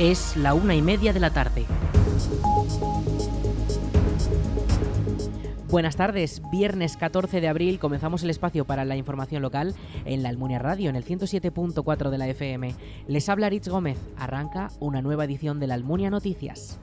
Es la una y media de la tarde. Buenas tardes, viernes 14 de abril comenzamos el espacio para la información local en la Almunia Radio en el 107.4 de la FM. Les habla Rich Gómez, arranca una nueva edición de la Almunia Noticias.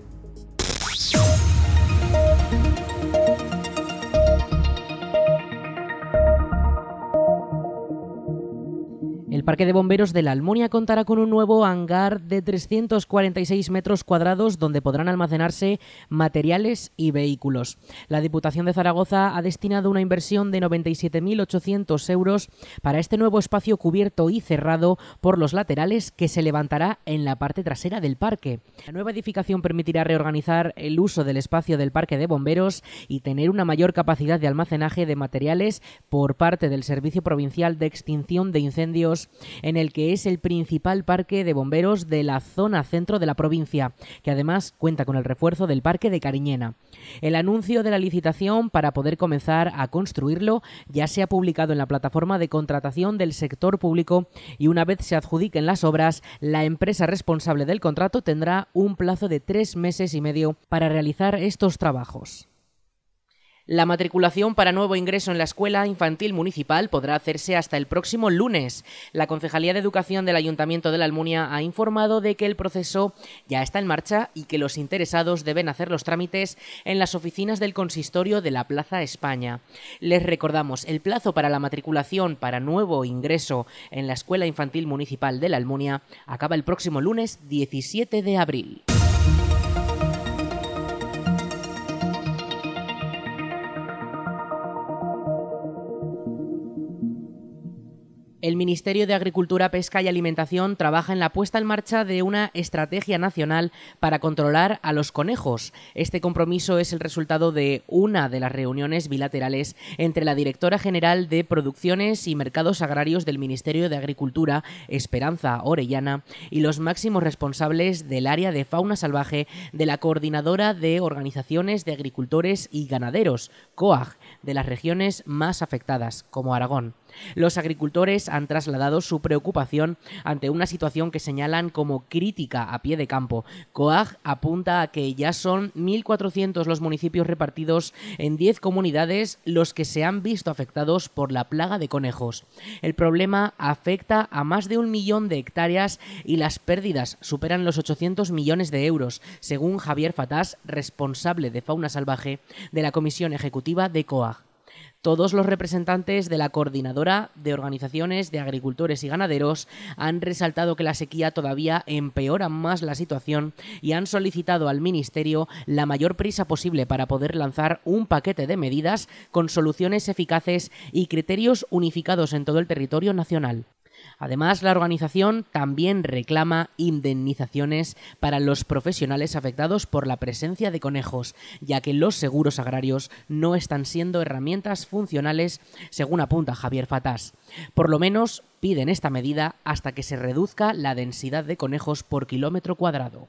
El Parque de Bomberos de la Almunia contará con un nuevo hangar de 346 metros cuadrados donde podrán almacenarse materiales y vehículos. La Diputación de Zaragoza ha destinado una inversión de 97.800 euros para este nuevo espacio cubierto y cerrado por los laterales que se levantará en la parte trasera del parque. La nueva edificación permitirá reorganizar el uso del espacio del Parque de Bomberos y tener una mayor capacidad de almacenaje de materiales por parte del Servicio Provincial de Extinción de Incendios en el que es el principal parque de bomberos de la zona centro de la provincia, que además cuenta con el refuerzo del parque de Cariñena. El anuncio de la licitación para poder comenzar a construirlo ya se ha publicado en la plataforma de contratación del sector público y una vez se adjudiquen las obras, la empresa responsable del contrato tendrá un plazo de tres meses y medio para realizar estos trabajos. La matriculación para nuevo ingreso en la escuela infantil municipal podrá hacerse hasta el próximo lunes. La Concejalía de Educación del Ayuntamiento de la Almunia ha informado de que el proceso ya está en marcha y que los interesados deben hacer los trámites en las oficinas del consistorio de la Plaza España. Les recordamos, el plazo para la matriculación para nuevo ingreso en la escuela infantil municipal de la Almunia acaba el próximo lunes 17 de abril. El Ministerio de Agricultura, Pesca y Alimentación trabaja en la puesta en marcha de una estrategia nacional para controlar a los conejos. Este compromiso es el resultado de una de las reuniones bilaterales entre la directora general de Producciones y Mercados Agrarios del Ministerio de Agricultura, Esperanza Orellana, y los máximos responsables del área de fauna salvaje de la Coordinadora de Organizaciones de Agricultores y Ganaderos, COAG, de las regiones más afectadas, como Aragón. Los agricultores han trasladado su preocupación ante una situación que señalan como crítica a pie de campo. COAG apunta a que ya son 1.400 los municipios repartidos en 10 comunidades los que se han visto afectados por la plaga de conejos. El problema afecta a más de un millón de hectáreas y las pérdidas superan los 800 millones de euros, según Javier Fatás, responsable de fauna salvaje de la Comisión Ejecutiva de COAG. Todos los representantes de la Coordinadora de Organizaciones de Agricultores y Ganaderos han resaltado que la sequía todavía empeora más la situación y han solicitado al Ministerio la mayor prisa posible para poder lanzar un paquete de medidas con soluciones eficaces y criterios unificados en todo el territorio nacional. Además, la organización también reclama indemnizaciones para los profesionales afectados por la presencia de conejos, ya que los seguros agrarios no están siendo herramientas funcionales, según apunta Javier Fatás. Por lo menos piden esta medida hasta que se reduzca la densidad de conejos por kilómetro cuadrado.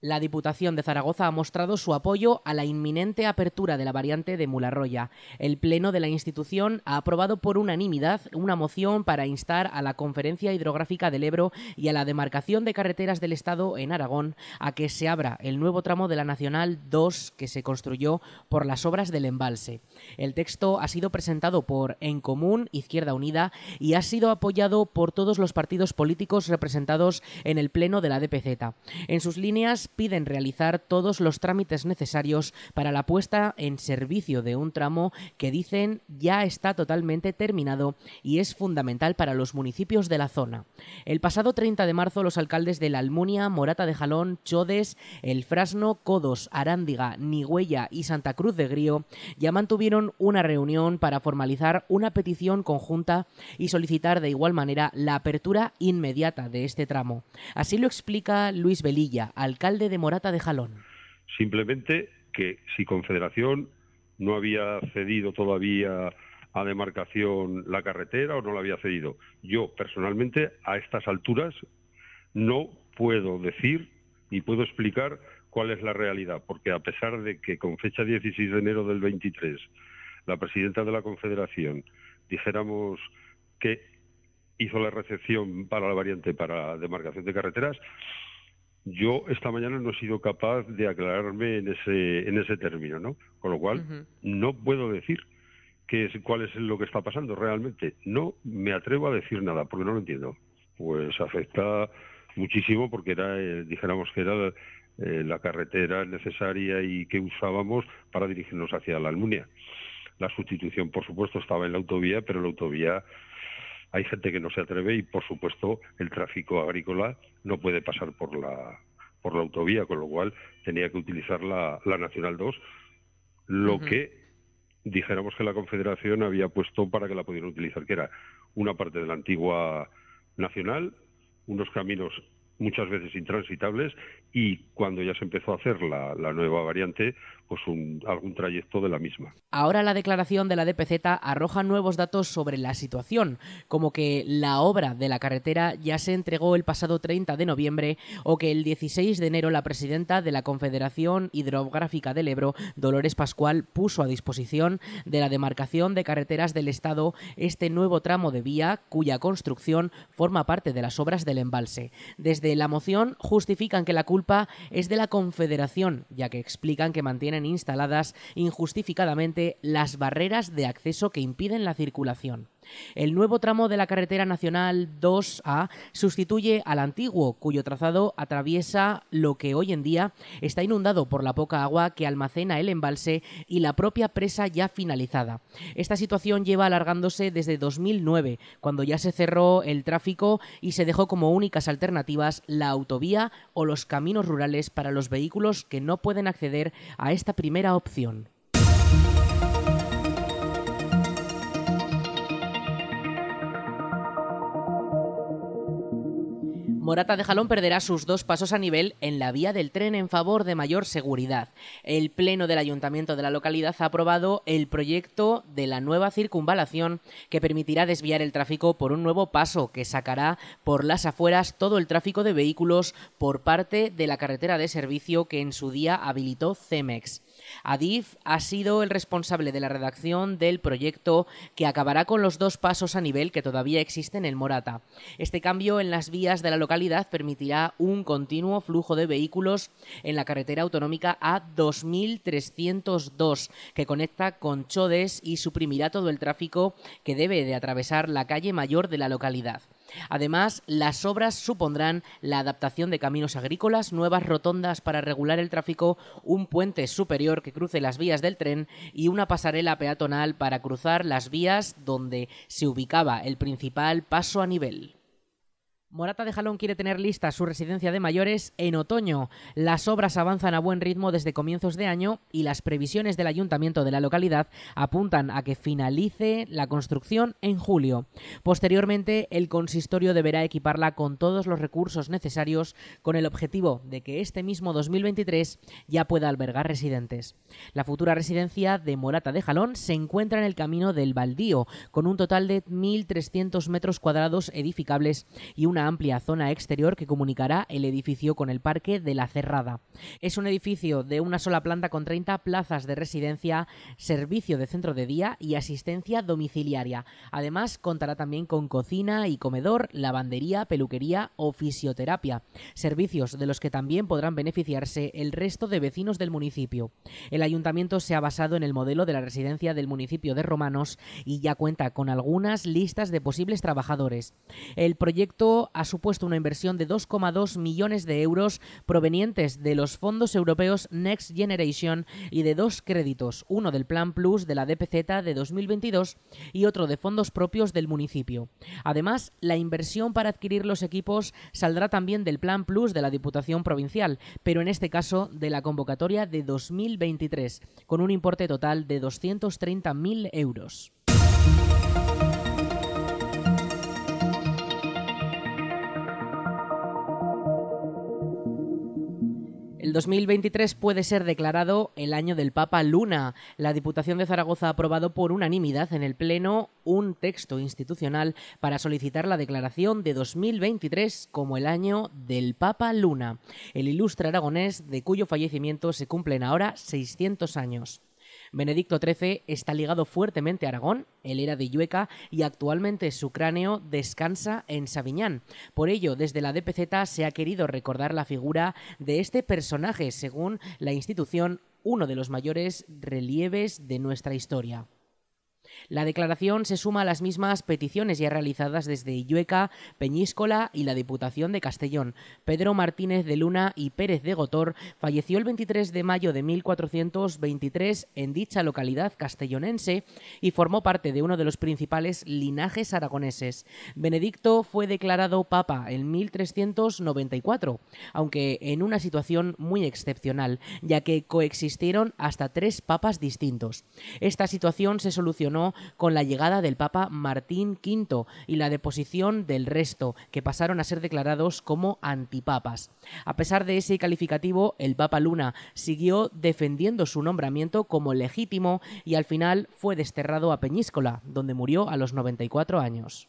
La Diputación de Zaragoza ha mostrado su apoyo a la inminente apertura de la variante de Mularroya. El Pleno de la institución ha aprobado por unanimidad una moción para instar a la Conferencia Hidrográfica del Ebro y a la demarcación de carreteras del Estado en Aragón a que se abra el nuevo tramo de la Nacional 2 que se construyó por las obras del embalse. El texto ha sido presentado por En Común, Izquierda Unida, y ha sido apoyado por todos los partidos políticos representados en el Pleno de la DPZ. En sus líneas piden realizar todos los trámites necesarios para la puesta en servicio de un tramo que dicen ya está totalmente terminado y es fundamental para los municipios de la zona. El pasado 30 de marzo los alcaldes de la Almunia, Morata de Jalón, Chodes, El Frasno, Codos, Arándiga, Nigüella y Santa Cruz de Grío ya mantuvieron una reunión para formalizar una petición conjunta y solicitar de igual manera la apertura inmediata de este tramo. Así lo explica Luis Velilla, alcalde de Morata de Jalón. Simplemente que si Confederación no había cedido todavía a demarcación la carretera o no la había cedido. Yo personalmente a estas alturas no puedo decir ni puedo explicar cuál es la realidad, porque a pesar de que con fecha 16 de enero del 23 la presidenta de la Confederación dijéramos que hizo la recepción para la variante para demarcación de carreteras, yo esta mañana no he sido capaz de aclararme en ese, en ese término, ¿no? Con lo cual, no puedo decir qué es, cuál es lo que está pasando realmente. No me atrevo a decir nada, porque no lo entiendo. Pues afecta muchísimo porque era, eh, dijéramos que era eh, la carretera necesaria y que usábamos para dirigirnos hacia la Almunia. La sustitución, por supuesto, estaba en la autovía, pero la autovía hay gente que no se atreve y, por supuesto, el tráfico agrícola no puede pasar por la por la autovía, con lo cual tenía que utilizar la, la Nacional 2, lo que dijéramos que la Confederación había puesto para que la pudieran utilizar, que era una parte de la antigua Nacional, unos caminos muchas veces intransitables y cuando ya se empezó a hacer la, nueva variante, pues un, algún trayecto de la misma. Ahora la declaración de la DPZ arroja nuevos datos sobre la situación, como que la obra de la carretera ya se entregó el pasado 30 de noviembre o que el 16 de enero la presidenta de la Confederación Hidrográfica del Ebro, Dolores Pascual, puso a disposición de la demarcación de carreteras del Estado este nuevo tramo de vía cuya construcción forma parte de las obras del embalse. Desde la moción justifican que la culpa es de la Confederación, ya que explican que mantienen instaladas injustificadamente las barreras de acceso que impiden la circulación. El nuevo tramo de la carretera nacional 2A sustituye al antiguo, cuyo trazado atraviesa lo que hoy en día está inundado por la poca agua que almacena el embalse y la propia presa ya finalizada. Esta situación lleva alargándose desde 2009, cuando ya se cerró el tráfico y se dejó como únicas alternativas la autovía o los caminos rurales para los vehículos que no pueden acceder a esta primera opción. Morata de Jalón perderá sus dos pasos a nivel en la vía del tren en favor de mayor seguridad. El Pleno del Ayuntamiento de la localidad ha aprobado el proyecto de la nueva circunvalación que permitirá desviar el tráfico por un nuevo paso que sacará por las afueras todo el tráfico de vehículos por parte de la carretera de servicio que en su día habilitó Cemex. Adif ha sido el responsable de la redacción del proyecto que acabará con los dos pasos a nivel que todavía existen en Morata. Este cambio en las vías de la localidad permitirá un continuo flujo de vehículos en la carretera autonómica A2302 que conecta con Chodes y suprimirá todo el tráfico que debe de atravesar la calle mayor de la localidad. Además, las obras supondrán la adaptación de caminos agrícolas, nuevas rotondas para regular el tráfico, un puente superior que cruce las vías del tren y una pasarela peatonal para cruzar las vías donde se ubicaba el principal paso a nivel. Morata de Jalón quiere tener lista su residencia de mayores en otoño. Las obras avanzan a buen ritmo desde comienzos de año y las previsiones del ayuntamiento de la localidad apuntan a que finalice la construcción en julio. Posteriormente, el consistorio deberá equiparla con todos los recursos necesarios con el objetivo de que este mismo 2023 ya pueda albergar residentes. La futura residencia de Morata de Jalón se encuentra en el camino del Baldío, con un total de 1.300 metros cuadrados edificables y una amplia zona exterior que comunicará el edificio con el Parque de la Cerrada. Es un edificio de una sola planta con 30 plazas de residencia, servicio de centro de día y asistencia domiciliaria. Además, contará también con cocina y comedor, lavandería, peluquería o fisioterapia, servicios de los que también podrán beneficiarse el resto de vecinos del municipio. El ayuntamiento se ha basado en el modelo de la residencia del municipio de Romanos y ya cuenta con algunas listas de posibles trabajadores. El proyecto ha supuesto una inversión de 2,2 millones de euros provenientes de los fondos europeos Next Generation y de dos créditos, uno del Plan Plus de la DPZ de 2022 y otro de fondos propios del municipio. Además, la inversión para adquirir los equipos saldrá también del Plan Plus de la Diputación Provincial, pero en este caso de la convocatoria de 2023, con un importe total de 230.000 euros. El 2023 puede ser declarado el año del Papa Luna. La Diputación de Zaragoza ha aprobado por unanimidad en el Pleno un texto institucional para solicitar la declaración de 2023 como el año del Papa Luna, el ilustre aragonés de cuyo fallecimiento se cumplen ahora 600 años. Benedicto XIII está ligado fuertemente a Aragón, él era de Llueca y actualmente su cráneo descansa en Sabiñán. Por ello, desde la DPZ se ha querido recordar la figura de este personaje, según la institución, uno de los mayores relieves de nuestra historia. La declaración se suma a las mismas peticiones ya realizadas desde Illueca, Peñíscola y la Diputación de Castellón. Pedro Martínez de Luna y Pérez de Gotor falleció el 23 de mayo de 1423 en dicha localidad castellonense y formó parte de uno de los principales linajes aragoneses. Benedicto fue declarado papa en 1394, aunque en una situación muy excepcional, ya que coexistieron hasta tres papas distintos. Esta situación se solucionó con la llegada del Papa Martín V y la deposición del resto, que pasaron a ser declarados como antipapas. A pesar de ese calificativo, el Papa Luna siguió defendiendo su nombramiento como legítimo y al final fue desterrado a Peñíscola, donde murió a los 94 años.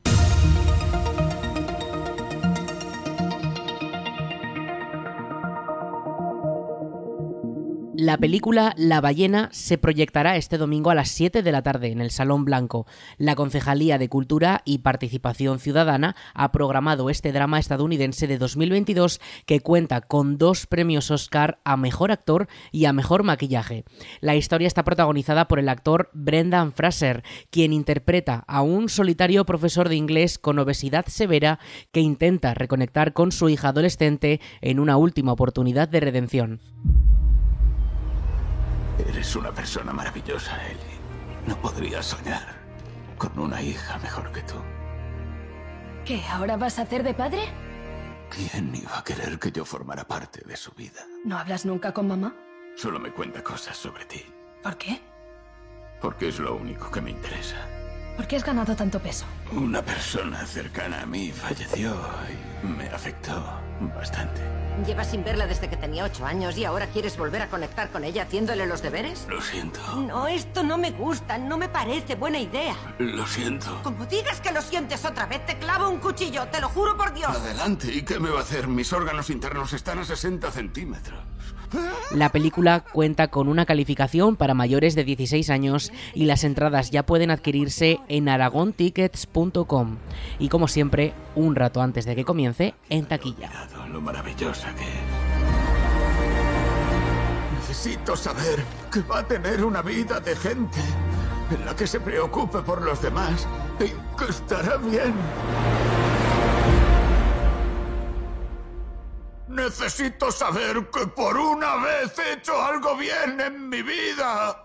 La película La ballena se proyectará este domingo a las 7 de la tarde en el Salón Blanco. La Concejalía de Cultura y Participación Ciudadana ha programado este drama estadounidense de 2022 que cuenta con dos premios Oscar a Mejor Actor y a Mejor Maquillaje. La historia está protagonizada por el actor Brendan Fraser, quien interpreta a un solitario profesor de inglés con obesidad severa que intenta reconectar con su hija adolescente en una última oportunidad de redención. Eres una persona maravillosa, Ellie. No podría soñar con una hija mejor que tú. ¿Qué? ¿Ahora vas a hacer de padre? ¿Quién iba a querer que yo formara parte de su vida? ¿No hablas nunca con mamá? Solo me cuenta cosas sobre ti. ¿Por qué? Porque es lo único que me interesa. ¿Por qué has ganado tanto peso? Una persona cercana a mí falleció y me afectó bastante. Llevas sin verla desde que tenía ocho años y ahora quieres volver a conectar con ella haciéndole los deberes. Lo siento. No, esto no me gusta, no me parece buena idea. Lo siento. Como digas que lo sientes otra vez, te clavo un cuchillo, te lo juro por Dios. Adelante, ¿y qué me va a hacer? Mis órganos internos están a 60 centímetros. La película cuenta con una calificación para mayores de 16 años y las entradas ya pueden adquirirse en aragontickets.com. Y como siempre, un rato antes de que comience, en taquilla. Lo maravillosa que es. Necesito saber que va a tener una vida de gente en la que se preocupe por los demás y que estará bien. Necesito saber que por una vez he hecho algo bien en mi vida.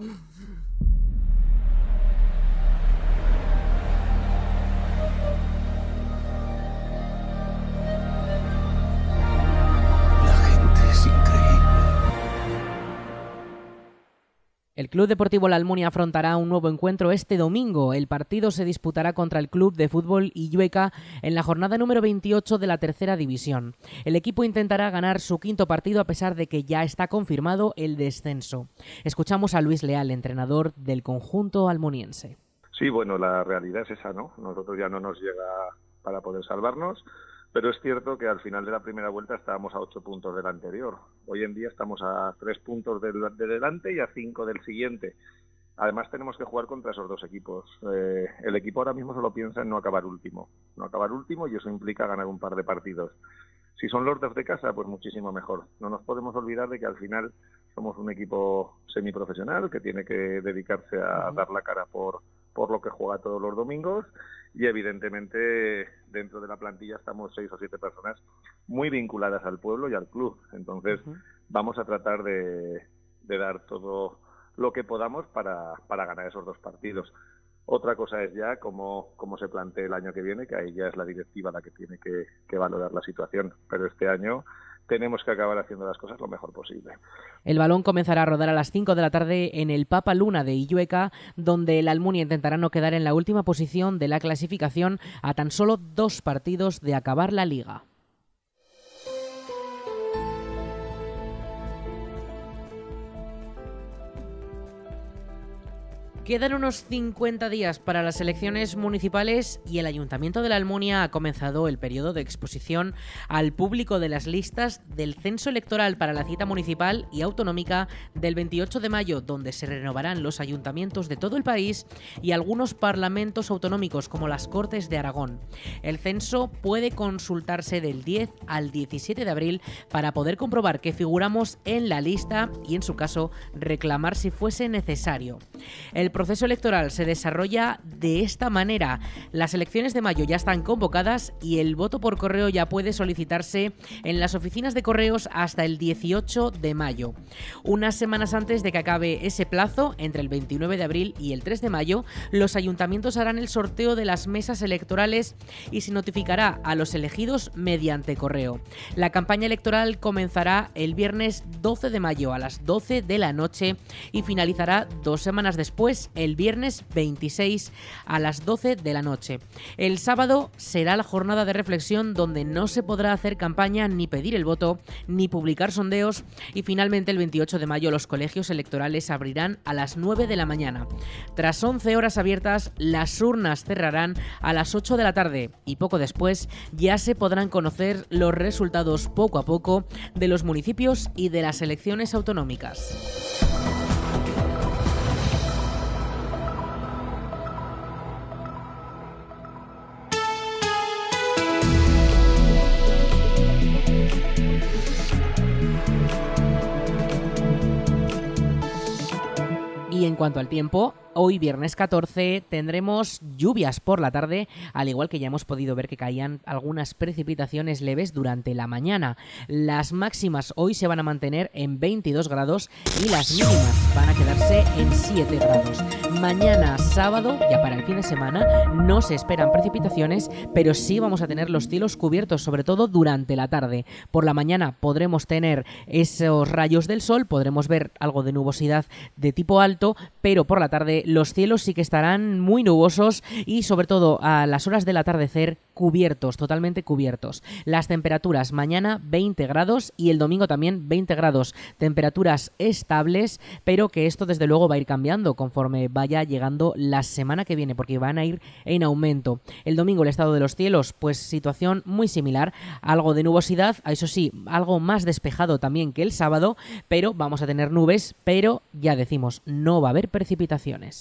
El Club Deportivo La Almunia afrontará un nuevo encuentro este domingo. El partido se disputará contra el Club de Fútbol Illueca en la jornada número 28 de la tercera división. El equipo intentará ganar su quinto partido a pesar de que ya está confirmado el descenso. Escuchamos a Luis Leal, entrenador del conjunto almuniense. Sí, bueno, la realidad es esa, ¿no? Nosotros ya no nos llega para poder salvarnos pero es cierto que al final de la primera vuelta estábamos a ocho puntos del anterior. Hoy en día estamos a tres puntos del, de delante y a cinco del siguiente. Además tenemos que jugar contra esos dos equipos. Eh, el equipo ahora mismo solo piensa en no acabar último. No acabar último y eso implica ganar un par de partidos. Si son los de casa, pues muchísimo mejor. No nos podemos olvidar de que al final somos un equipo semiprofesional que tiene que dedicarse a dar la cara por, por lo que juega todos los domingos y evidentemente dentro de la plantilla estamos seis o siete personas muy vinculadas al pueblo y al club. Entonces vamos a tratar de, dar todo lo que podamos para, para ganar esos dos partidos. Otra cosa es ya cómo, cómo se plantea el año que viene, que ahí ya es la directiva la que tiene que, que valorar la situación. Pero este año tenemos que acabar haciendo las cosas lo mejor posible. El balón comenzará a rodar a las 5 de la tarde en el Papa Luna de Illueca, donde el Almunia intentará no quedar en la última posición de la clasificación a tan solo dos partidos de acabar la liga. Quedan unos 50 días para las elecciones municipales y el Ayuntamiento de la Almunia ha comenzado el periodo de exposición al público de las listas del censo electoral para la cita municipal y autonómica del 28 de mayo, donde se renovarán los ayuntamientos de todo el país y algunos parlamentos autonómicos como las Cortes de Aragón. El censo puede consultarse del 10 al 17 de abril para poder comprobar que figuramos en la lista y en su caso reclamar si fuese necesario. Proceso electoral se desarrolla de esta manera. Las elecciones de mayo ya están convocadas y el voto por correo ya puede solicitarse en las oficinas de correos hasta el 18 de mayo. Unas semanas antes de que acabe ese plazo, entre el 29 de abril y el 3 de mayo, los ayuntamientos harán el sorteo de las mesas electorales y se notificará a los elegidos mediante correo. La campaña electoral comenzará el viernes 12 de mayo a las 12 de la noche y finalizará dos semanas después el viernes 26 a las 12 de la noche. El sábado será la jornada de reflexión donde no se podrá hacer campaña ni pedir el voto ni publicar sondeos y finalmente el 28 de mayo los colegios electorales abrirán a las 9 de la mañana. Tras 11 horas abiertas, las urnas cerrarán a las 8 de la tarde y poco después ya se podrán conocer los resultados poco a poco de los municipios y de las elecciones autonómicas. En cuanto al tiempo, hoy viernes 14 tendremos lluvias por la tarde, al igual que ya hemos podido ver que caían algunas precipitaciones leves durante la mañana. Las máximas hoy se van a mantener en 22 grados y las mínimas van a quedarse en 7 grados. Mañana sábado, ya para el fin de semana, no se esperan precipitaciones, pero sí vamos a tener los cielos cubiertos, sobre todo durante la tarde. Por la mañana podremos tener esos rayos del sol, podremos ver algo de nubosidad de tipo alto, pero por la tarde los cielos sí que estarán muy nubosos y sobre todo a las horas del atardecer cubiertos, totalmente cubiertos. Las temperaturas mañana 20 grados y el domingo también 20 grados. Temperaturas estables, pero que esto desde luego va a ir cambiando conforme vaya llegando la semana que viene, porque van a ir en aumento. El domingo el estado de los cielos, pues situación muy similar, algo de nubosidad, eso sí, algo más despejado también que el sábado, pero vamos a tener nubes, pero ya decimos, no va a haber precipitaciones.